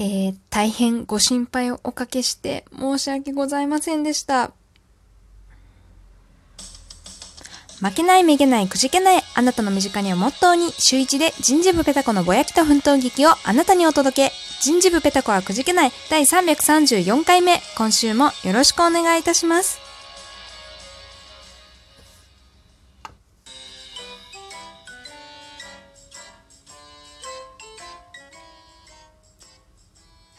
えー、大変ご心配をおかけして申し訳ございませんでした。負けないめげないくじけないあなたの身近にをモットーに週一で人事部ペタコのぼやきと奮闘劇をあなたにお届け。人事部ペタコはくじけない第334回目。今週もよろしくお願いいたします。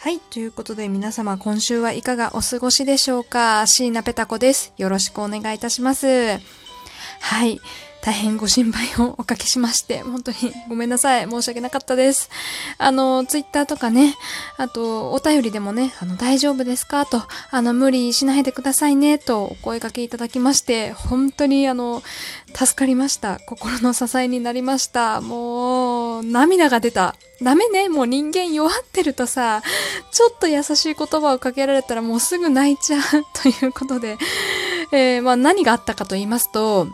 はい。ということで皆様今週はいかがお過ごしでしょうか？椎名ペタコです。よろしくお願いいたします。はい。大変ご心配をおかけしまして、本当にごめんなさい。申し訳なかったです。あの、ツイッターとかね、あと、お便りでもね、あの、大丈夫ですか？と、あの、無理しないでくださいね、とお声掛けいただきまして、本当にあの、助かりました。心の支えになりました。もう、涙が出た。ダメね。もう人間弱ってるとさ、ちょっと優しい言葉をかけられたらもうすぐ泣いちゃうということで、えー、まあ何があったかと言いますと、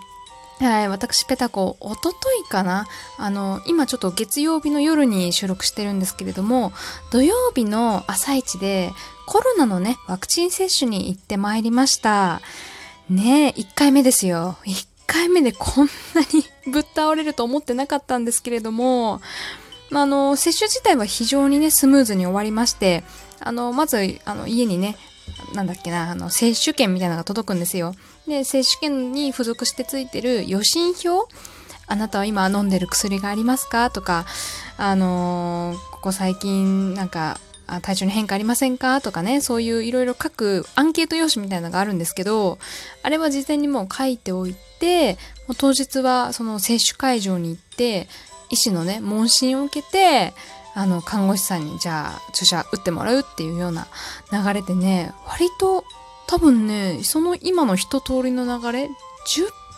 はい、私、ペタコ、おとといかなあの、今ちょっと月曜日の夜に収録してるんですけれども、土曜日の朝一でコロナのね、ワクチン接種に行ってまいりました。ねえ、1回目ですよ。1回目でこんなにぶっ倒れると思ってなかったんですけれども、あの、接種自体は非常にね、スムーズに終わりまして、あの、まず、あの、家にね、なんだっけな、あの、接種券みたいなのが届くんですよ。で、接種券に付属してついてる予診票あなたは今飲んでる薬がありますか？とか、あのー、ここ最近なんかあ体調に変化ありませんか？とかね、そういういろいろ書くアンケート用紙みたいなのがあるんですけど、あれは事前にもう書いておいて、もう当日はその接種会場に行って、医師のね、問診を受けて、あの、看護師さんにじゃあ注射打ってもらうっていうような流れでね、割と多分ね、その今の一通りの流れ、10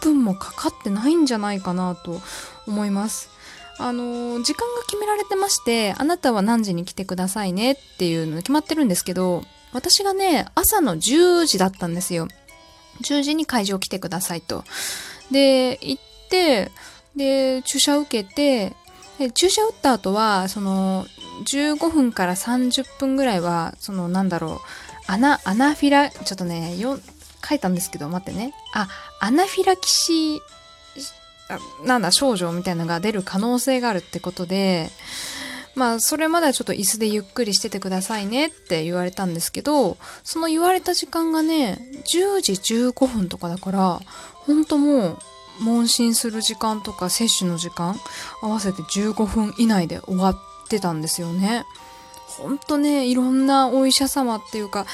分もかかってないんじゃないかなと思います。あの、時間が決められてまして、あなたは何時に来てくださいねっていうの決まってるんですけど、私がね、朝の10時だったんですよ。10時に会場来てくださいと。で、行って、で、注射受けて、で注射打った後は、その、15分から30分ぐらいは、その、なんだろう、アナ、アナフィラ、ちょっとね、書いたんですけど、待ってね。あ、アナフィラキシー、なんだ、症状みたいなのが出る可能性があるってことで、まあ、それまではちょっと椅子でゆっくりしててくださいねって言われたんですけど、その言われた時間がね、10時15分とかだから、ほんともう、問診する時間とか接種の時間合わせて15分以内で終わってたんですよね。ほんとね、いろんなお医者様っていうか、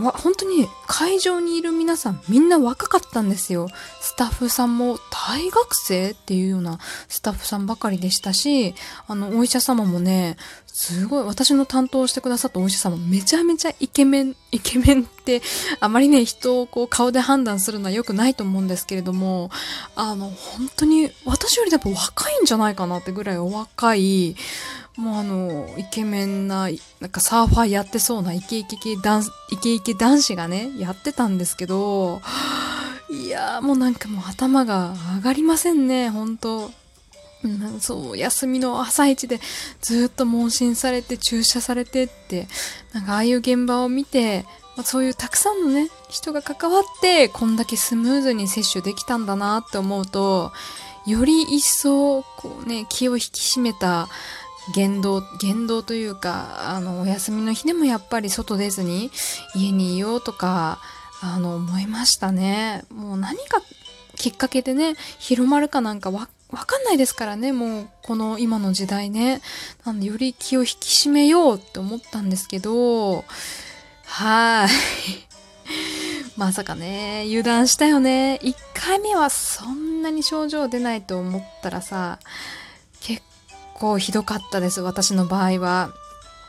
わ本当に会場にいる皆さんみんな若かったんですよ。スタッフさんも大学生っていうようなスタッフさんばかりでしたし、あの、お医者様もね、すごい、私の担当してくださったお医者様めちゃめちゃイケメン、イケメンってあまりね、人をこう顔で判断するのは良くないと思うんですけれども、あの、本当に私よりやっぱ若いんじゃないかなってぐらいお若い、もうあの、イケメンな、なんかサーファーやってそうなイケイケ男、イケイケ男子がね、やってたんですけど、いやーもうなんかもう頭が上がりませんね、本当そう、休みの朝一でずっと問診されて注射されてって、なんかああいう現場を見て、まあ、そういうたくさんのね、人が関わって、こんだけスムーズに接種できたんだなって思うと、より一層、こうね、気を引き締めた、言動、言動というか、あの、お休みの日でもやっぱり外出ずに家にいようとか、あの、思いましたね。もう何かきっかけでね、広まるかなんかわ、わかんないですからね、もう、この今の時代ね。なんで、より気を引き締めようって思ったんですけど、はい。まさかね、油断したよね。1回目はそんなに症状出ないと思ったらさ、構ひどかったです、私の場合は。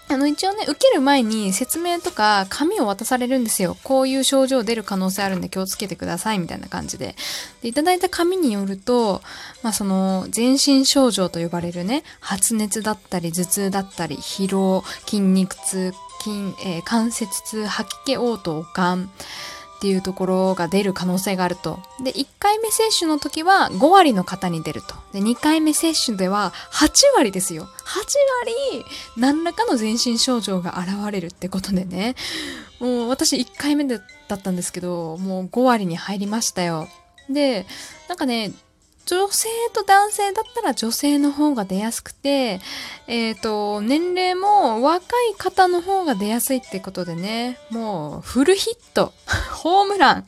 あの、一応ね、受ける前に説明とか紙を渡されるんですよ。こういう症状出る可能性あるんで気をつけてください、みたいな感じで。で、いただいた紙によると、まあ、その、全身症状と呼ばれるね、発熱だったり、頭痛だったり、疲労、筋肉痛、筋、えー、関節痛、吐き気、嘔吐、がん。っっていうところが出る可能性があると。で、1回目接種の時は5割の方に出ると。で、2回目接種では8割ですよ。8割何らかの全身症状が現れるってことでね。もう私1回目だったんですけど、もう5割に入りましたよ。で、なんかね、女性と男性だったら女性の方が出やすくて、えっ、ー、と、年齢も若い方の方が出やすいってことでね、もうフルヒット、ホームラン、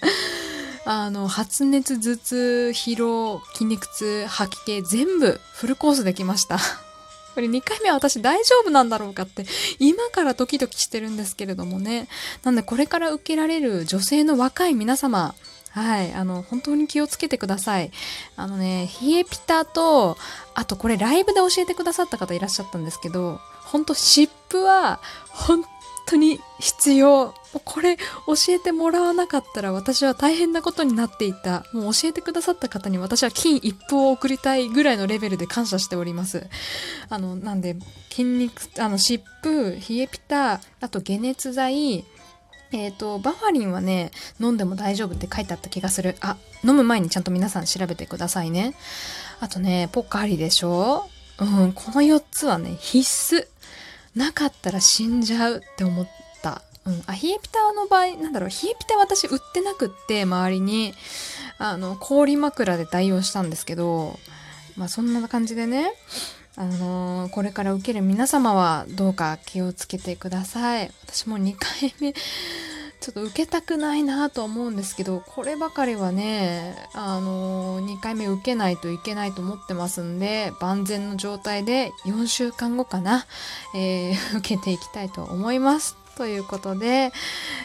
あの、発熱、頭痛、疲労、筋肉痛、吐き気、全部フルコースできました。これ2回目は私大丈夫なんだろうかって今からドキドキしてるんですけれどもね。なんでこれから受けられる女性の若い皆様、はい。あの、本当に気をつけてください。あのね、冷えピタと、あとこれライブで教えてくださった方いらっしゃったんですけど、ほんと湿布は、本当に必要。これ教えてもらわなかったら私は大変なことになっていた。もう教えてくださった方に私は金一封を送りたいぐらいのレベルで感謝しております。あの、なんで、筋肉、あの、湿布、冷えピタ、あと解熱剤、えっ、ー、と、バファリンはね、飲んでも大丈夫って書いてあった気がする。あ、飲む前にちゃんと皆さん調べてくださいね。あとね、ポッカリでしょ？うん、この4つはね、必須。なかったら死んじゃうって思った。うん、あ、冷えピタの場合、なんだろう、冷えピタ私売ってなくって、周りに、あの、氷枕で代用したんですけど、まあそんな感じでね、あのー、これから受ける皆様はどうか気をつけてください。私も2回目、ちょっと受けたくないなと思うんですけど、こればかりはね、あのー、2回目受けないといけないと思ってますんで、万全の状態で4週間後かな、えー、受けていきたいと思います。ということで、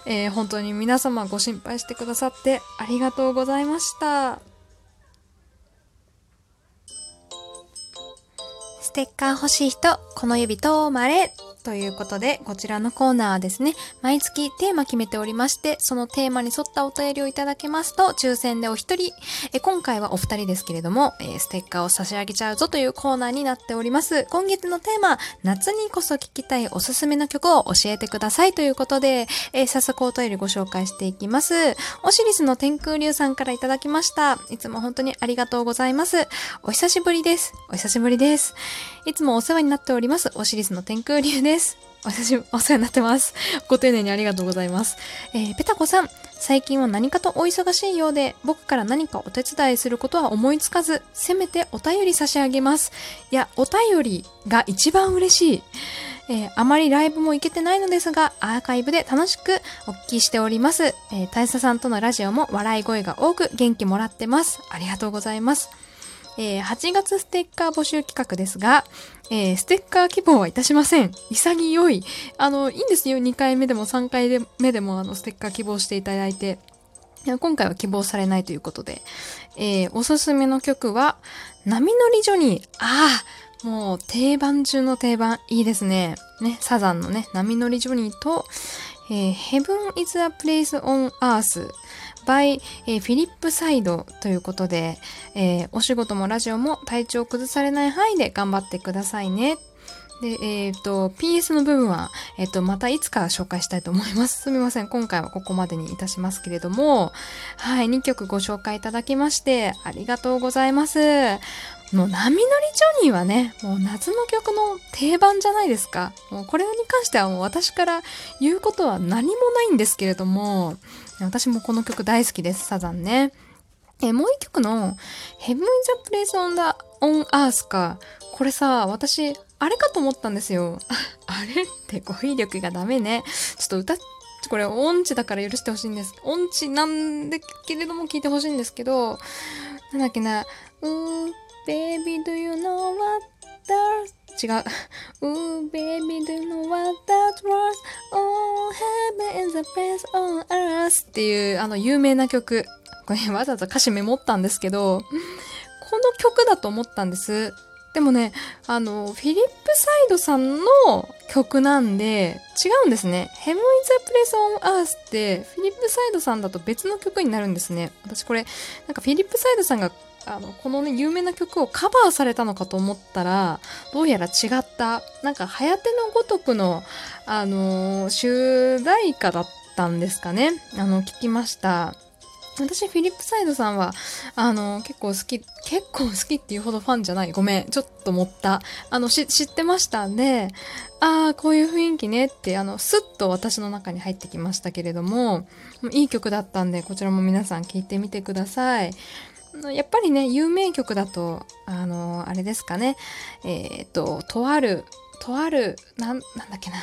えー、本当に皆様ご心配してくださってありがとうございました。ステッカー欲しい人、この指とまれということで、こちらのコーナーはですね、毎月テーマ決めておりまして、そのテーマに沿ったお便りをいただけますと、抽選でお一人、え今回はお二人ですけれども、えステッカーを差し上げちゃうぞというコーナーになっております。今月のテーマ、夏にこそ聴きたいおすすめの曲を教えてくださいということで、え早速お便りご紹介していきます。オシリスの天空流さんからいただきました。いつも本当にありがとうございます。お久しぶりです。お久しぶりです。いつもお世話になっております。オシリスの天空流です。です私、お世話になってます。ご丁寧にありがとうございます。えー、ペタコさん、最近は何かとお忙しいようで、僕から何かお手伝いすることは思いつかず、せめてお便り差し上げます。いや、お便りが一番嬉しい。えー、あまりライブも行けてないのですが、アーカイブで楽しくお聞きしております。えー、大佐さんとのラジオも笑い声が多く元気もらってます。ありがとうございます。えー、8月ステッカー募集企画ですが、えー、ステッカー希望はいたしません。潔い。あの、いいんですよ。2回目でも3回目でもあの、ステッカー希望していただいて。今回は希望されないということで。えー、おすすめの曲は、波乗りジョニー。ああ、もう定番中の定番。いいですね。ね、サザンのね、波乗りジョニーと、えー、Heaven is a place on earth by、えー、フィリップサイドということで、えー、お仕事もラジオも体調崩されない範囲で頑張ってくださいね。で、えっ、ー、と、PS の部分は、えっ、ー、と、またいつか紹介したいと思います。すみません。今回はここまでにいたしますけれども、はい、2曲ご紹介いただきまして、ありがとうございます。もう、波乗りジョニーはね、もう夏の曲の定番じゃないですか。もうこれに関してはもう私から言うことは何もないんですけれども、私もこの曲大好きです、サザンね。えもう一曲の Heaven is a place on the on earth か。これさ、私、あれかと思ったんですよ。あれって語彙力がダメね。ちょっと歌っこれ音痴だから許してほしいんです。音痴なんだけれども聞いてほしいんですけど、なんだっけな、うー、baby do you know what that 違う。Ooh, baby, do you know what that was? Oh, heaven is a place on earth っていう、あの、有名な曲。これわざわざ歌詞メモったんですけど、この曲だと思ったんです。でもね、あの、フィリップ・サイドさんの曲なんで、違うんですね。Heaven is a place on earth って、フィリップ・サイドさんだと別の曲になるんですね。私これ、なんかフィリップ・サイドさんがあの、このね、有名な曲をカバーされたのかと思ったら、どうやら違った、なんか、はやてのごとくの、あのー、主題歌だったんですかね。あの、聞きました。私、フィリップサイドさんは、あの、結構好き、結構好きっていうほどファンじゃない。ごめん。ちょっと持った。あの、知ってましたんで、ああ、こういう雰囲気ねって、あの、スッと私の中に入ってきましたけれども、いい曲だったんで、こちらも皆さん聴いてみてください。のやっぱりね、有名曲だと、あの、あれですかね、えっ、と、とある、とある、なん、なんだっけな、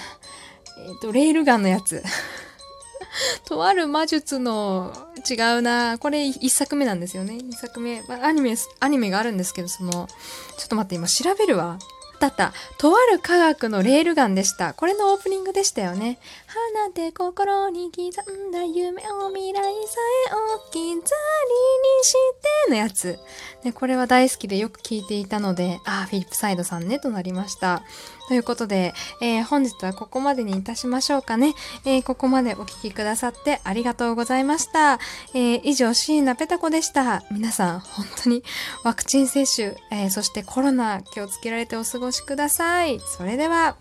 えっ、と、レールガンのやつ。とある魔術の違うな。これ一作目なんですよね。二作目。まあ、アニメ、アニメがあるんですけど、その、ちょっと待って、今調べるわ。だった。とある科学のレールガンでした。これのオープニングでしたよね。花で心に刻んだ夢を未来さえ置き去りにしてのやつ。で、これは大好きでよく聞いていたので、あ、フィリップサイドさんね、となりました。ということで、えー、本日はここまでにいたしましょうかね。えー、ここまでお聴きくださってありがとうございました。えー、以上、椎名ペタ子でした。皆さん、本当にワクチン接種、えそしてコロナ気をつけられてお過ごしください。それでは、